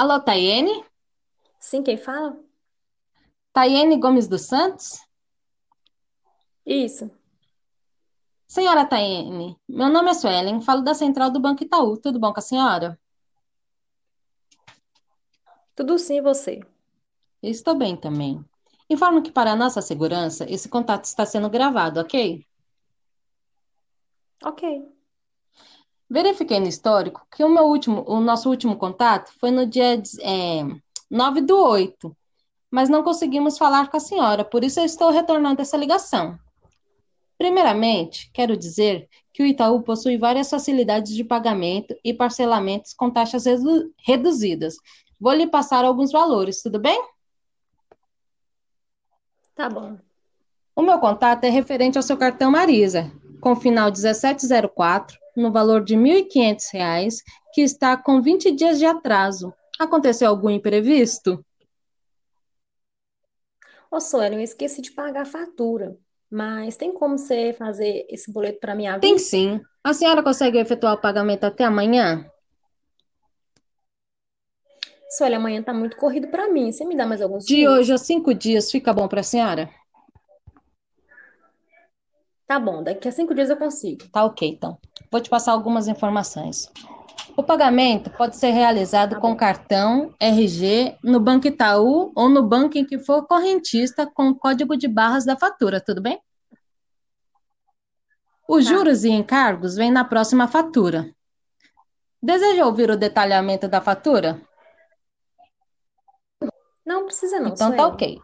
Alô, Taiene? Sim, quem fala? Taiene Gomes dos Santos? Isso. Senhora Taiene, meu nome é Suelen, falo da Central do Banco Itaú. Tudo bom com a senhora? Tudo sim, e você? Eu estou bem também. Informo que para nossa segurança, esse contato está sendo gravado, ok? Ok. Verifiquei no histórico que o meu último, o nosso último contato foi no dia, é, 9 do 8, mas não conseguimos falar com a senhora, por isso eu estou retornando essa ligação. Primeiramente, quero dizer que o Itaú possui várias facilidades de pagamento e parcelamentos com taxas redu- reduzidas. Vou lhe passar alguns valores, tudo bem? Tá bom. O meu contato é referente ao seu cartão Marisa, com final 1704, no valor de 1.500 reais, que está com 20 dias de atraso. Aconteceu algum imprevisto? Ô, Suelen, eu esqueci de pagar a fatura, mas tem como você fazer esse boleto para mim à Tem sim. A senhora consegue efetuar o pagamento até amanhã? Suelen, amanhã tá muito corrido para mim. Você me dá mais alguns De hoje dias? a cinco dias fica bom para a senhora? Tá bom, daqui a cinco dias eu consigo. Tá ok, então. Vou te passar algumas informações. O pagamento pode ser realizado com cartão, RG, no Banco Itaú ou no banco em que for correntista com o código de barras da fatura, tudo bem? Os Tá. juros e encargos vêm na próxima fatura. Deseja ouvir o detalhamento da fatura? Não precisa não, Então tá Suelen. ok.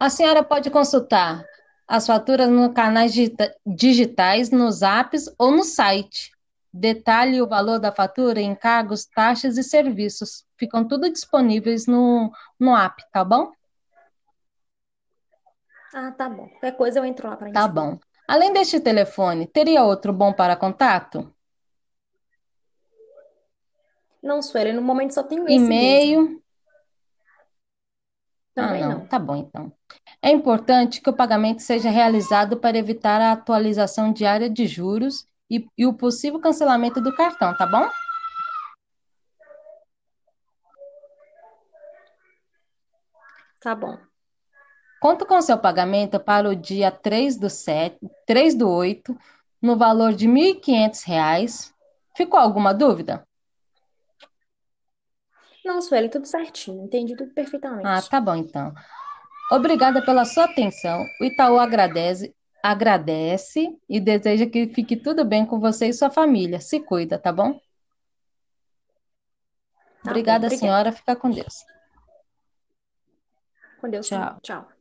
A senhora pode consultar as faturas nos canais digita- digitais, nos apps ou no site. Detalhe o valor da fatura, encargos, taxas e serviços. Ficam tudo disponíveis no, no app, tá bom? Ah, tá bom. Qualquer coisa eu entro lá pra Tá bom. Além deste telefone, teria outro bom para contato? Não, Suelen, no momento só tenho esse mesmo. Ah, Também não. não. Tá bom, então. É importante que o pagamento seja realizado para evitar a atualização diária de juros e, e o possível cancelamento do cartão, tá bom? Tá bom. Conto com seu pagamento para o dia 3 do 7, 3 do 8, no valor de 1.500 reais. Ficou alguma dúvida? Não, Suelen, tudo certinho. Entendi tudo Ah, perfeitamente. tá bom, então. Obrigada pela sua atenção. O Itaú agradece, agradece e deseja que fique tudo bem com você e sua família. Se cuida, tá bom? Tá bom, Obrigada, obrigada. senhora. Fica com Deus. Com Deus. Tchau. Tchau.